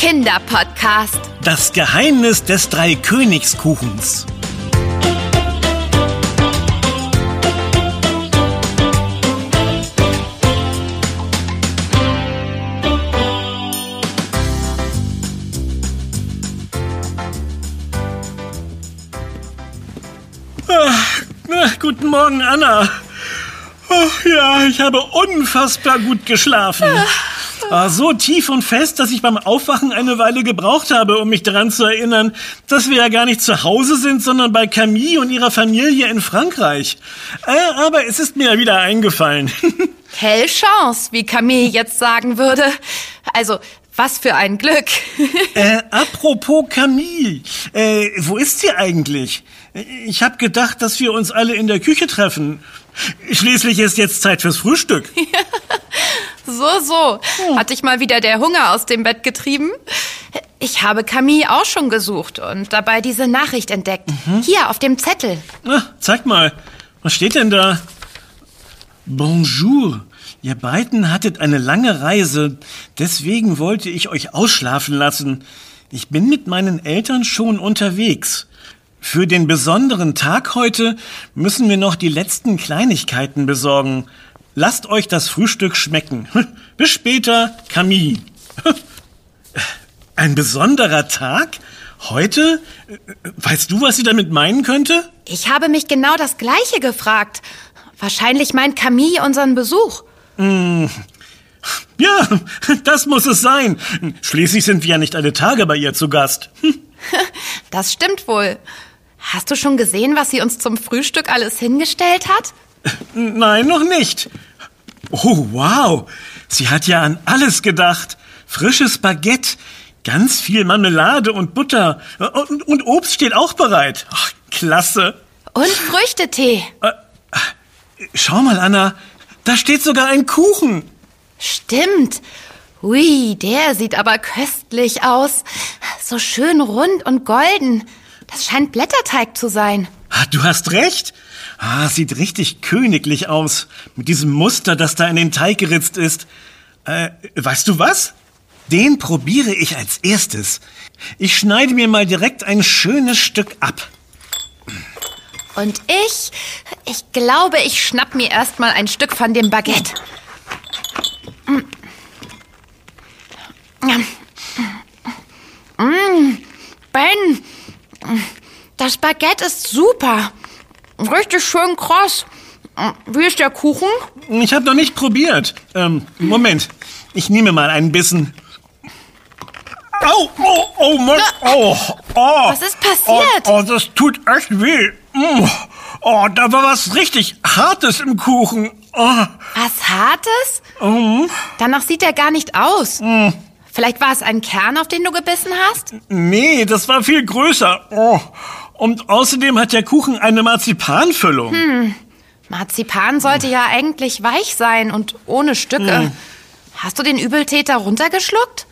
Kinderpodcast. Das Geheimnis des Dreikönigskuchens. Ah, guten Morgen, Anna. Oh, ja, ich habe unfassbar gut geschlafen. Ah, so tief und fest, dass ich beim Aufwachen eine Weile gebraucht habe, um mich daran zu erinnern, dass wir ja gar nicht zu Hause sind, sondern bei Camille und ihrer Familie in Frankreich. Äh, aber es ist mir wieder eingefallen. Quelle Chance, wie Camille jetzt sagen würde. Also, was für ein Glück. äh, apropos Camille, äh, wo ist sie eigentlich? Ich habe gedacht, dass wir uns alle in der Küche treffen. Schließlich ist jetzt Zeit fürs Frühstück. so, so. Hat dich mal wieder der Hunger aus dem Bett getrieben? Ich habe Camille auch schon gesucht und dabei diese Nachricht entdeckt. Mhm. Hier auf dem Zettel. Ah, zeig mal. Was steht denn da? Bonjour. Ihr beiden hattet eine lange Reise, deswegen wollte ich euch ausschlafen lassen. Ich bin mit meinen Eltern schon unterwegs. Für den besonderen Tag heute müssen wir noch die letzten Kleinigkeiten besorgen. Lasst euch das Frühstück schmecken. Bis später, Camille. Ein besonderer Tag? Heute? Weißt du, was sie damit meinen könnte? Ich habe mich genau das Gleiche gefragt. Wahrscheinlich meint Camille unseren Besuch. Hm. Ja, das muss es sein. Schließlich sind wir ja nicht alle Tage bei ihr zu Gast. Das stimmt wohl. Hast du schon gesehen, was sie uns zum Frühstück alles hingestellt hat? Nein, noch nicht. Oh, wow. Sie hat ja an alles gedacht. Frisches Baguette, ganz viel Marmelade und Butter. Und, und Obst steht auch bereit. Ach, klasse. Und Früchtetee. Äh, schau mal, Anna. Da steht sogar ein Kuchen. Stimmt. Ui, der sieht aber köstlich aus. So schön rund und golden. Das scheint Blätterteig zu sein. Ah, du hast recht. Ah, sieht richtig königlich aus. Mit diesem Muster, das da in den Teig geritzt ist. Äh, weißt du was? Den probiere ich als erstes. Ich schneide mir mal direkt ein schönes Stück ab. Und ich, ich glaube, ich schnapp mir erstmal ein Stück von dem Baguette. Mmh. Ben, das Baguette ist super. Richtig schön kross. Wie ist der Kuchen? Ich habe noch nicht probiert. Ähm, Moment. Ich nehme mal einen Bissen. Au, oh, oh, Mann. Oh, oh. Was ist passiert? Oh, oh, das tut echt weh. Mm. Oh, da war was richtig Hartes im Kuchen. Oh. Was Hartes? Mhm. Danach sieht er gar nicht aus. Mhm. Vielleicht war es ein Kern, auf den du gebissen hast? Nee, das war viel größer. Oh. Und außerdem hat der Kuchen eine Marzipanfüllung. Hm. Marzipan sollte ja eigentlich weich sein und ohne Stücke. Hm. Hast du den Übeltäter runtergeschluckt?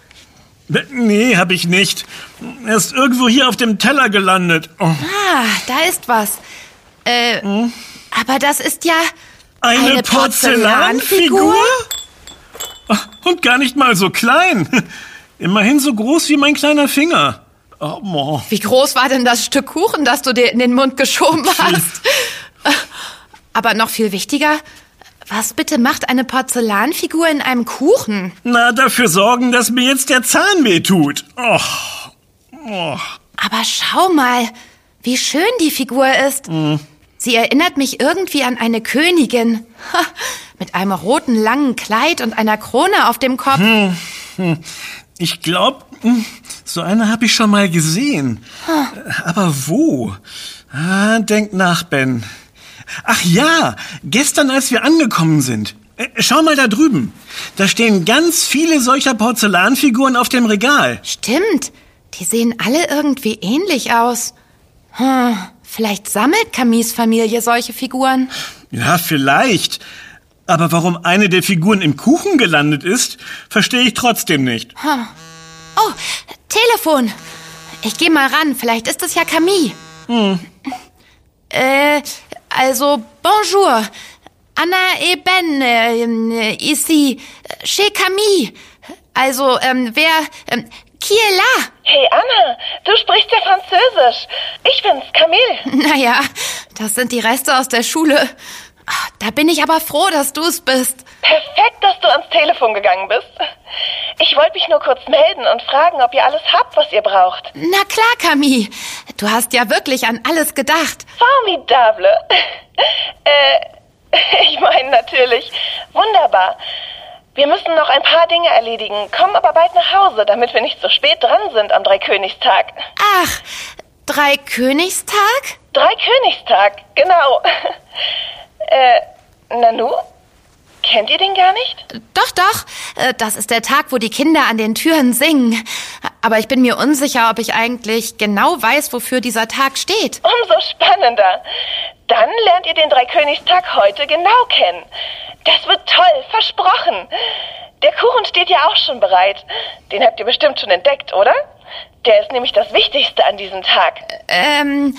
Nee, hab ich nicht. Er ist irgendwo hier auf dem Teller gelandet. Oh. Ah, da ist was. Äh, hm? aber das ist ja eine, eine Porzellanfigur? Porzellanfigur? Und gar nicht mal so klein. Immerhin so groß wie mein kleiner Finger. Oh, Wie groß war denn das Stück Kuchen, das du dir in den Mund geschoben hast? Aber noch viel wichtiger, was bitte macht eine Porzellanfigur in einem Kuchen? Na, dafür sorgen, dass mir jetzt der Zahn weh tut. Oh. Oh. Aber schau mal, wie schön die Figur ist. Mhm. Sie erinnert mich irgendwie an eine Königin. Mit einem roten langen Kleid und einer Krone auf dem Kopf. Hm, hm. Ich glaube, hm, so eine habe ich schon mal gesehen. Aber wo? Ah, denk nach, Ben. Ach ja, gestern, als wir angekommen sind. Äh, schau mal da drüben. Da stehen ganz viele solcher Porzellanfiguren auf dem Regal. Stimmt. Die sehen alle irgendwie ähnlich aus. Hm. Vielleicht sammelt Camis Familie solche Figuren. Ja, vielleicht. Aber warum eine der Figuren im Kuchen gelandet ist, verstehe ich trotzdem nicht. Hm. Oh, Telefon. Ich gehe mal ran. Vielleicht ist es ja Camille. Hm. Äh, also, bonjour. Anna et Ben, äh, ici, chez Camille. Also, ähm, wer, ähm, qui est là? Hey Anna, du sprichst ja Französisch. Ich bin's, Camille. Naja, das sind die Reste aus der Schule. Ah, Da bin ich aber froh, dass du es bist. Perfekt, dass du ans Telefon gegangen bist. Ich wollte mich nur kurz melden und fragen, ob ihr alles habt, was ihr braucht. Na klar, Camille. Du hast ja wirklich an alles gedacht. Formidable. äh, ich meine natürlich. Wunderbar. Wir müssen noch ein paar Dinge erledigen, kommen aber bald nach Hause, damit wir nicht so spät dran sind am Dreikönigstag. Ach, Dreikönigstag? Dreikönigstag, genau. äh, Nanu? Kennt ihr den gar nicht? Doch, doch. Äh, Das ist der Tag, wo die Kinder an den Türen singen. Aber ich bin mir unsicher, ob ich eigentlich genau weiß, wofür dieser Tag steht. Umso spannender. Dann lernt ihr den Dreikönigstag heute genau kennen. Das wird toll, versprochen. Der Kuchen steht ja auch schon bereit. Den habt ihr bestimmt schon entdeckt, oder? Der ist nämlich das Wichtigste an diesem Tag. Ähm,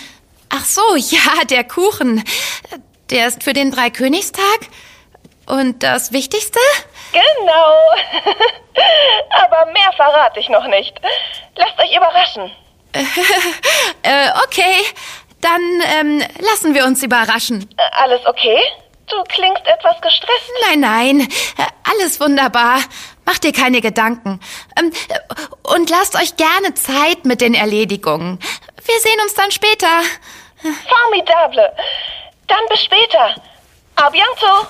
ach so, ja, der Kuchen. Der ist für den Dreikönigstag. Und das Wichtigste? Genau. Aber mehr verrate ich noch nicht. Lasst euch überraschen. Äh, okay. Dann ähm, lassen wir uns überraschen. Äh, Alles okay? Du klingst etwas gestresst. Nein, nein, äh, alles wunderbar. Macht dir keine Gedanken. Ähm, äh, und lasst euch gerne Zeit mit den Erledigungen. Wir sehen uns dann später. Formidable. Dann bis später. A bientôt.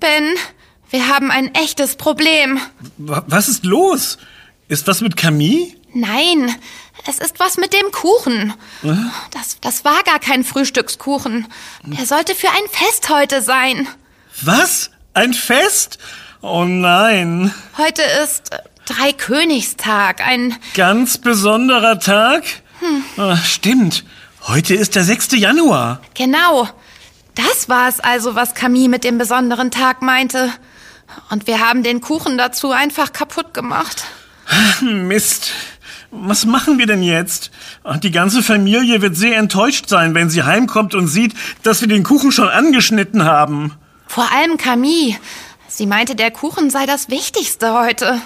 Ben, wir haben ein echtes Problem. Wa- Was ist los? Ist was mit Camille? Nein, es ist was mit dem Kuchen. Das, das war gar kein Frühstückskuchen. Der sollte für ein Fest heute sein. Was? Ein Fest? Oh nein. Heute ist äh, Dreikönigstag, ein Ganz besonderer Tag? Ah, stimmt. Heute ist der 6. Januar. Genau. Das war es also, was Camille mit dem besonderen Tag meinte. Und wir haben den Kuchen dazu einfach kaputt gemacht. Mist. Was machen wir denn jetzt? Ach, Die ganze Familie wird sehr enttäuscht sein, wenn sie heimkommt und sieht, dass wir den Kuchen schon angeschnitten haben. Vor allem Camille. Sie meinte, der Kuchen sei das Wichtigste heute.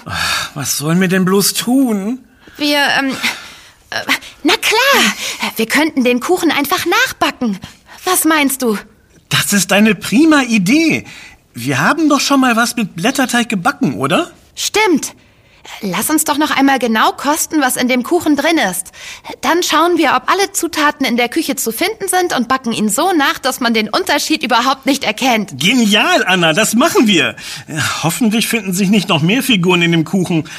Was sollen wir denn bloß tun? Wir, ähm, äh, na klar, wir könnten den Kuchen einfach nachbacken. Was meinst du? Das ist eine prima Idee. Wir haben doch schon mal was mit Blätterteig gebacken, oder? Stimmt. Lass uns doch noch einmal genau kosten, was in dem Kuchen drin ist. Dann schauen wir, ob alle Zutaten in der Küche zu finden sind und backen ihn so nach, dass man den Unterschied überhaupt nicht erkennt. Genial, Anna, das machen wir. Hoffentlich finden sich nicht noch mehr Figuren in dem Kuchen.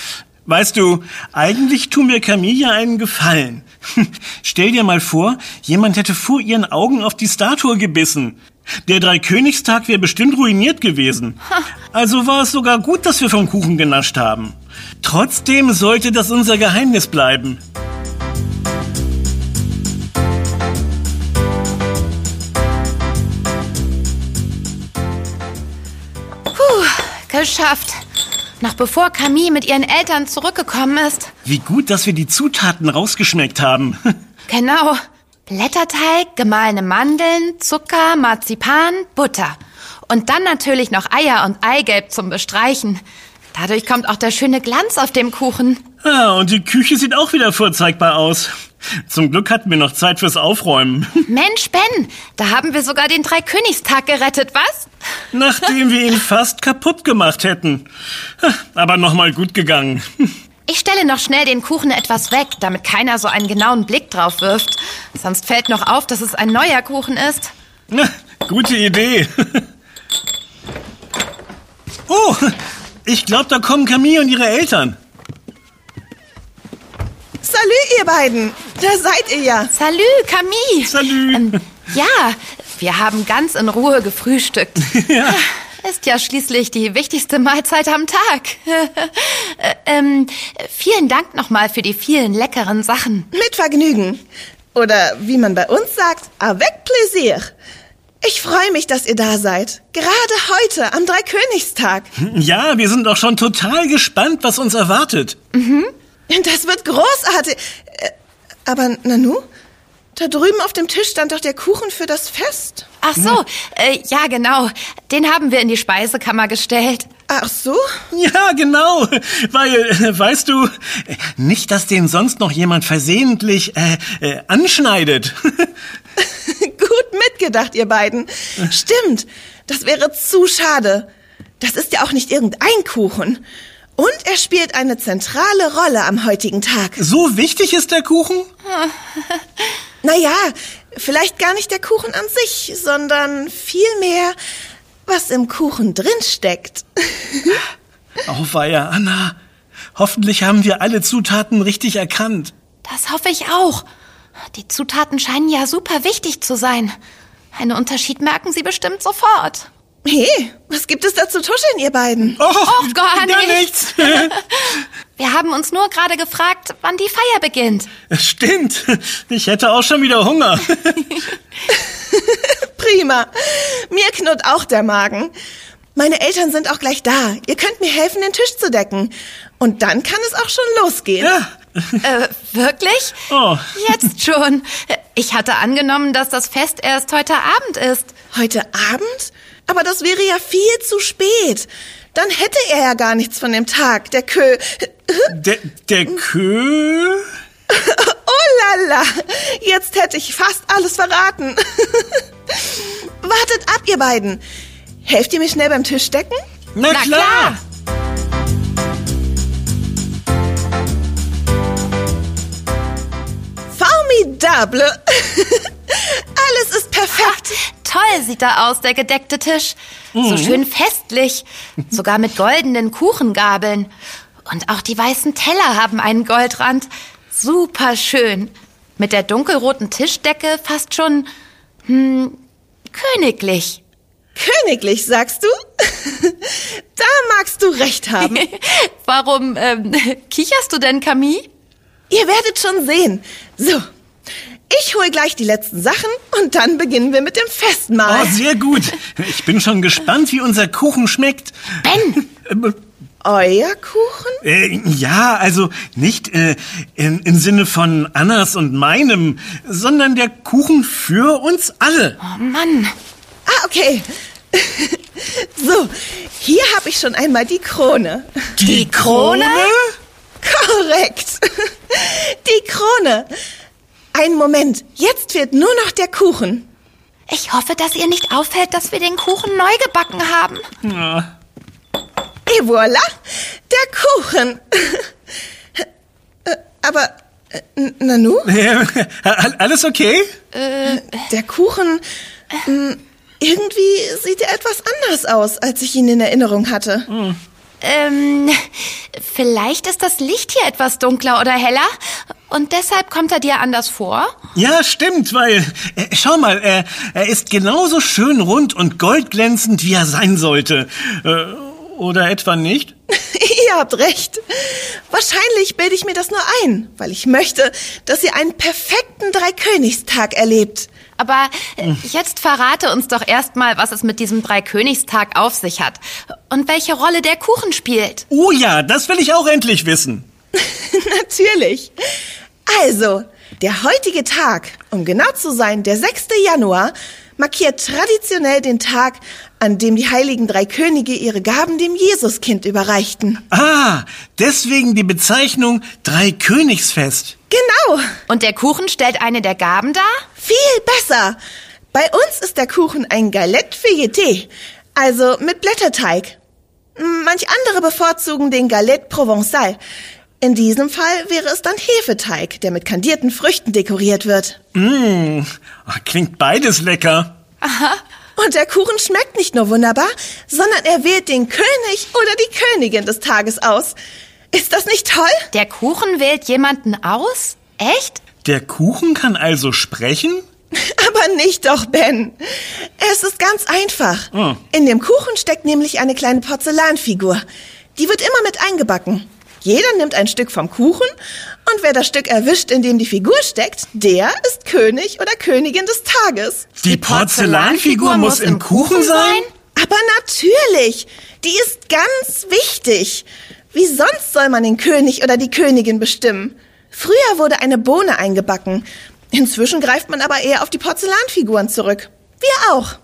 Weißt du, eigentlich tun wir Camilla einen Gefallen. Stell dir mal vor, jemand hätte vor ihren Augen auf die Statue gebissen. Der Dreikönigstag wäre bestimmt ruiniert gewesen. Also war es sogar gut, dass wir vom Kuchen genascht haben. Trotzdem sollte das unser Geheimnis bleiben. Geschafft. Noch bevor Camille mit ihren Eltern zurückgekommen ist. Wie gut, dass wir die Zutaten rausgeschmeckt haben. Genau. Blätterteig, gemahlene Mandeln, Zucker, Marzipan, Butter. Und dann natürlich noch Eier und Eigelb zum Bestreichen. Dadurch kommt auch der schöne Glanz auf dem Kuchen. Ah, und die Küche sieht auch wieder vorzeigbar aus. Zum Glück hatten wir noch Zeit fürs Aufräumen. Mensch, Ben, da haben wir sogar den Dreikönigstag gerettet, was? Nachdem wir ihn fast kaputt gemacht hätten. Aber nochmal gut gegangen. Ich stelle noch schnell den Kuchen etwas weg, damit keiner so einen genauen Blick drauf wirft. Sonst fällt noch auf, dass es ein neuer Kuchen ist. Na, gute Idee. Oh, ich glaube, da kommen Camille und ihre Eltern. Salü, ihr beiden. Da seid ihr ja. Salü, Camille. Salü. Ähm, ja, wir haben ganz in Ruhe gefrühstückt. Ja. Ist ja schließlich die wichtigste Mahlzeit am Tag. Äh, ähm, vielen Dank nochmal für die vielen leckeren Sachen. Mit Vergnügen. Oder wie man bei uns sagt, avec plaisir. Ich freue mich, dass ihr da seid. Gerade heute, am Dreikönigstag. Ja, wir sind auch schon total gespannt, was uns erwartet. Das wird großartig. Äh, Aber Nanu, da drüben auf dem Tisch stand doch der Kuchen für das Fest. Ach so, äh, ja genau. Den haben wir in die Speisekammer gestellt. Ach so? Ja, genau. Weil, äh, weißt du, nicht, dass den sonst noch jemand versehentlich äh, äh, anschneidet. Mitgedacht, ihr beiden. Stimmt, das wäre zu schade. Das ist ja auch nicht irgendein Kuchen. Und er spielt eine zentrale Rolle am heutigen Tag. So wichtig ist der Kuchen? Naja, vielleicht gar nicht der Kuchen an sich, sondern vielmehr, was im Kuchen drin steckt. Auweia, Anna. Hoffentlich haben wir alle Zutaten richtig erkannt. Das hoffe ich auch. Die Zutaten scheinen ja super wichtig zu sein. Einen Unterschied merken Sie bestimmt sofort. Hey, was gibt es da zu tuscheln, ihr beiden? Oh, Och, gar gar nichts. nichts. Wir haben uns nur gerade gefragt, wann die Feier beginnt. Stimmt. Ich hätte auch schon wieder Hunger. Prima. Mir knurrt auch der Magen. Meine Eltern sind auch gleich da. Ihr könnt mir helfen, den Tisch zu decken. Und dann kann es auch schon losgehen. Ja. Äh, wirklich? Oh. Jetzt schon. Ich hatte angenommen, dass das Fest erst heute Abend ist. Heute Abend? Aber das wäre ja viel zu spät. Dann hätte er ja gar nichts von dem Tag. Der Kö. Der, der Kö? Oh lala. Jetzt hätte ich fast alles verraten. Wartet ab, ihr beiden. Helft ihr mir schnell beim Tisch decken? Na, Na klar. klar. Formidable. Alles ist perfekt. Toll sieht da aus, der gedeckte Tisch. So schön festlich. Sogar mit goldenen Kuchengabeln. Und auch die weißen Teller haben einen Goldrand. Super schön. Mit der dunkelroten Tischdecke fast schon, hm, königlich. Königlich, sagst du? da magst du recht haben. Warum ähm, kicherst du denn, Camille? Ihr werdet schon sehen. So, ich hol gleich die letzten Sachen und dann beginnen wir mit dem Festmahl. Oh, sehr gut. Ich bin schon gespannt, wie unser Kuchen schmeckt. Ben, Euer Kuchen? Äh, ja, also nicht äh, in, im Sinne von Annas und meinem, sondern der Kuchen für uns alle. oh Mann. Ah, okay. so, hier habe ich schon einmal die Krone. Die Krone? Korrekt. Die Krone. Einen Moment, jetzt fehlt nur noch der Kuchen. Ich hoffe, dass ihr nicht auffällt, dass wir den Kuchen neu gebacken haben. Ja. Et voilà, der Kuchen. Äh, Aber, äh, Nanu, Äh, Alles okay? der Kuchen, mh, irgendwie sieht er etwas anders aus, als ich ihn in Erinnerung hatte. Ähm, vielleicht ist das Licht hier etwas dunkler oder heller und deshalb kommt er dir anders vor. Ja, stimmt, weil, äh, schau mal, er, er ist genauso schön rund und goldglänzend, wie er sein sollte. Äh, oder etwa nicht? Ihr habt recht. Wahrscheinlich bilde ich mir das nur ein, weil ich möchte, dass ihr einen perfekten Dreikönigstag erlebt. Aber äh, jetzt verrate uns doch erstmal, was es mit diesem Dreikönigstag auf sich hat und welche Rolle der Kuchen spielt. Oh ja, das will ich auch endlich wissen. Natürlich. Also, der heutige Tag, um genau zu sein, der 6. Januar, markiert traditionell den Tag, an dem die heiligen drei Könige ihre Gaben dem Jesuskind überreichten. Ah, deswegen die Bezeichnung Dreikönigsfest. Genau, Und der Kuchen stellt eine der Gaben dar? Viel besser. Bei uns ist der Kuchen ein Galette feuilleté, also mit Blätterteig. Manch andere bevorzugen den Galette Provençal. In diesem Fall wäre es dann Hefeteig, der mit kandierten Früchten dekoriert wird. Mmh, klingt beides lecker. Und der Kuchen schmeckt nicht nur wunderbar, sondern er wählt den König oder die Königin des Tages aus. Ist das nicht toll? Der Kuchen wählt jemanden aus? Echt? Der Kuchen kann also sprechen? Aber nicht doch, Ben. Es ist ganz einfach. Oh. In dem Kuchen steckt nämlich eine kleine Porzellanfigur. Die wird immer mit eingebacken. Jeder nimmt ein Stück vom Kuchen und wer das Stück erwischt, in dem die Figur steckt, der ist König oder Königin des Tages. Die Porzellanfigur muss im Kuchen sein? Aber natürlich, die ist ganz wichtig. Wie sonst soll man den König oder die Königin bestimmen? Früher wurde eine Bohne eingebacken. Inzwischen greift man aber eher auf die Porzellanfiguren zurück. Wir auch.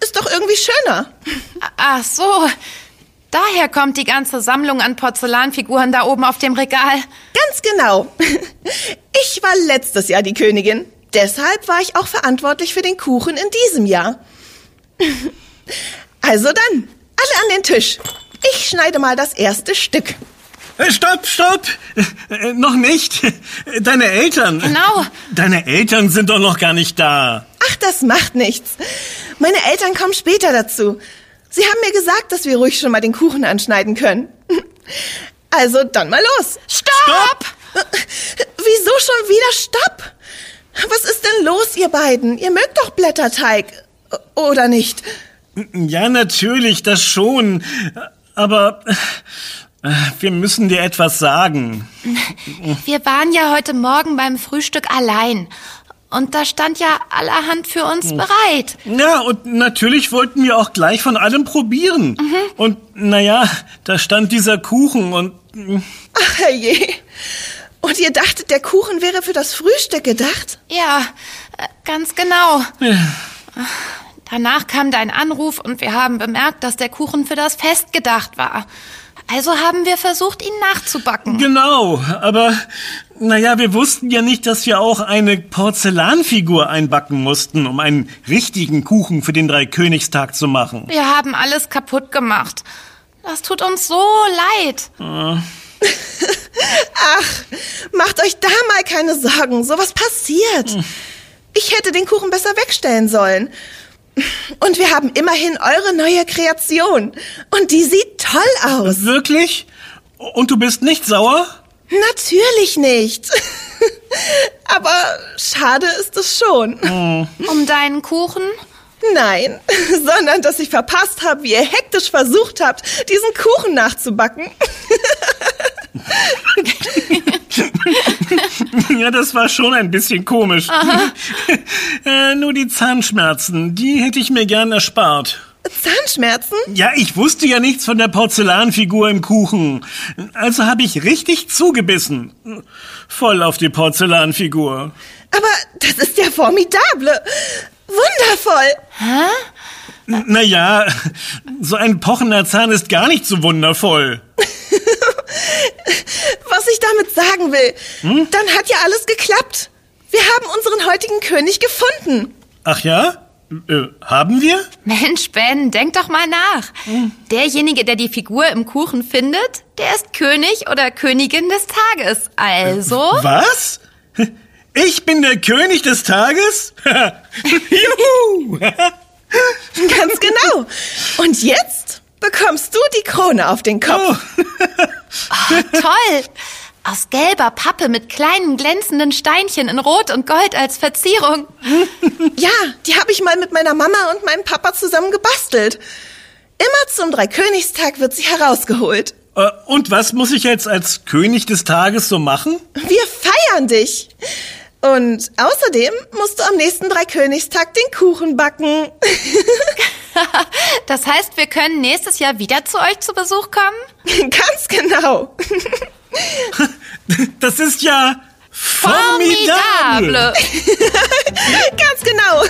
Ist doch irgendwie schöner. Ach so. Daher kommt die ganze Sammlung an Porzellanfiguren da oben auf dem Regal. Ganz genau. Ich war letztes Jahr die Königin. Deshalb war ich auch verantwortlich für den Kuchen in diesem Jahr. Also dann, alle an den Tisch. Ich schneide mal das erste Stück. Äh, Stopp, stopp! Äh, noch nicht. Deine Eltern. Genau. Deine Eltern sind doch noch gar nicht da. Ach, das macht nichts. Meine Eltern kommen später dazu. Sie haben mir gesagt, dass wir ruhig schon mal den Kuchen anschneiden können. Also dann mal los. Stopp! Wieso schon wieder Stopp? Was ist denn los, ihr beiden? Ihr mögt doch Blätterteig. Oder nicht? Ja, natürlich, das schon. Aber äh, wir müssen dir etwas sagen. Wir waren ja heute Morgen beim Frühstück allein. Und da stand ja allerhand für uns bereit. Ja, und natürlich wollten wir auch gleich von allem probieren. Und naja, da stand dieser Kuchen und Ach herrje. Und ihr dachtet, der Kuchen wäre für das Frühstück gedacht? Ja, äh, ganz genau. Danach kam dein Anruf und wir haben bemerkt, dass der Kuchen für das Fest gedacht war. Also haben wir versucht, ihn nachzubacken. genau, aber naja, wir wussten ja nicht, dass wir auch eine Porzellanfigur einbacken mussten, um einen richtigen Kuchen für den Dreikönigstag zu machen. Wir haben alles kaputt gemacht. Das tut uns so leid. Ach, macht euch da mal keine Sorgen. Sowas passiert. Ich hätte den Kuchen besser wegstellen sollen. Und wir haben immerhin eure neue Kreation. Und die sieht toll aus. Wirklich? Und du bist nicht sauer? Natürlich nicht. Aber schade ist es schon. Um deinen Kuchen? Nein, sondern dass ich verpasst habe, wie ihr hektisch versucht habt, diesen Kuchen nachzubacken. Ja, das war schon ein bisschen komisch. äh, nur die Zahnschmerzen, die hätte ich mir gern erspart. Zahnschmerzen? Ja, ich wusste ja nichts von der Porzellanfigur im Kuchen. Also habe ich richtig zugebissen. Voll auf die Porzellanfigur. Aber das ist ja formidable. Wundervoll. N- Naja, so ein pochender Zahn ist gar nicht so wundervoll. Was ich damit sagen will, dann hat ja alles geklappt. Wir haben unseren heutigen König gefunden. Ach ja? Äh, haben wir? Mensch, Ben, denk doch mal nach. Derjenige, der die Figur im Kuchen findet, der ist König oder Königin des Tages. Also, Was? Ich bin der König des Tages? Juhu! Ganz genau. Und jetzt bekommst du die Krone auf den Kopf. Oh. Toll. Aus gelber Pappe mit kleinen glänzenden Steinchen in Rot und Gold als Verzierung. Ja, die habe ich mal mit meiner Mama und meinem Papa zusammen gebastelt. Immer zum Dreikönigstag wird sie herausgeholt. Äh, Und was muss ich jetzt als König des Tages so machen? Wir feiern dich. Und außerdem musst du am nächsten Dreikönigstag den Kuchen backen. Das heißt, wir können nächstes Jahr wieder zu euch zu Besuch kommen? Ganz genau. Das ist ja formidable. Ganz genau.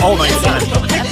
Oh, oh mein Gott.